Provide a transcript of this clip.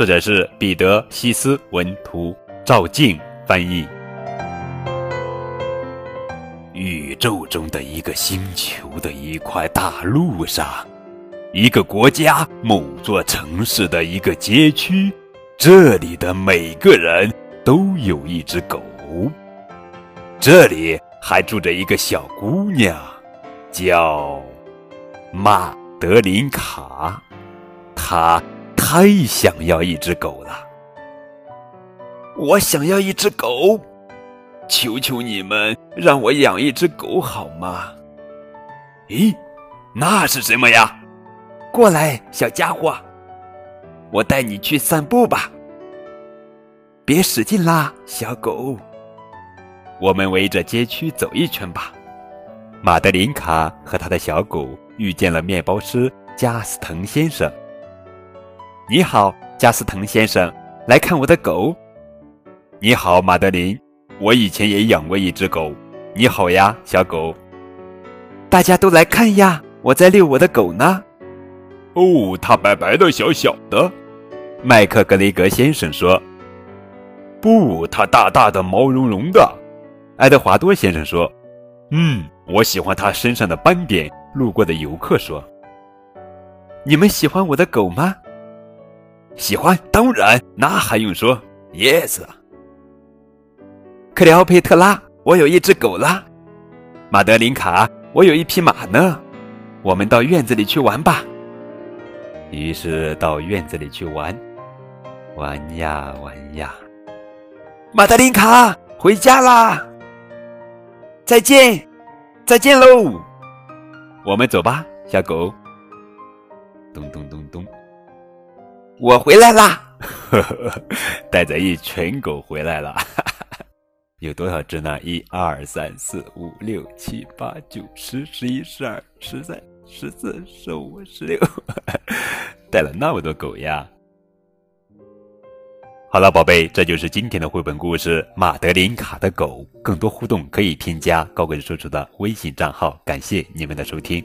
作者是彼得·西斯文图，赵静翻译。宇宙中的一个星球的一块大陆上，一个国家某座城市的一个街区，这里的每个人都有一只狗。这里还住着一个小姑娘，叫玛德琳卡，她。太想要一只狗了，我想要一只狗，求求你们让我养一只狗好吗？咦，那是什么呀？过来，小家伙，我带你去散步吧。别使劲啦，小狗。我们围着街区走一圈吧。马德琳卡和他的小狗遇见了面包师加斯滕先生。你好，加斯滕先生，来看我的狗。你好，马德琳，我以前也养过一只狗。你好呀，小狗。大家都来看呀，我在遛我的狗呢。哦，它白白的，小小的。麦克格雷格先生说。不，它大大的，毛茸茸的。爱德华多先生说。嗯，我喜欢它身上的斑点。路过的游客说。你们喜欢我的狗吗？喜欢，当然，那还用说？Yes。克里奥佩特拉，我有一只狗啦。马德琳卡，我有一匹马呢。我们到院子里去玩吧。于是到院子里去玩，玩呀玩呀。马德琳卡，回家啦！再见，再见喽！我们走吧，小狗。咚咚咚咚。我回来啦，带着一群狗回来了，有多少只呢？一二三四五六七八九十十一十二十三十四十五十六，带了那么多狗呀！好了，宝贝，这就是今天的绘本故事《马德琳卡的狗》。更多互动可以添加高贵叔叔的微信账号。感谢你们的收听。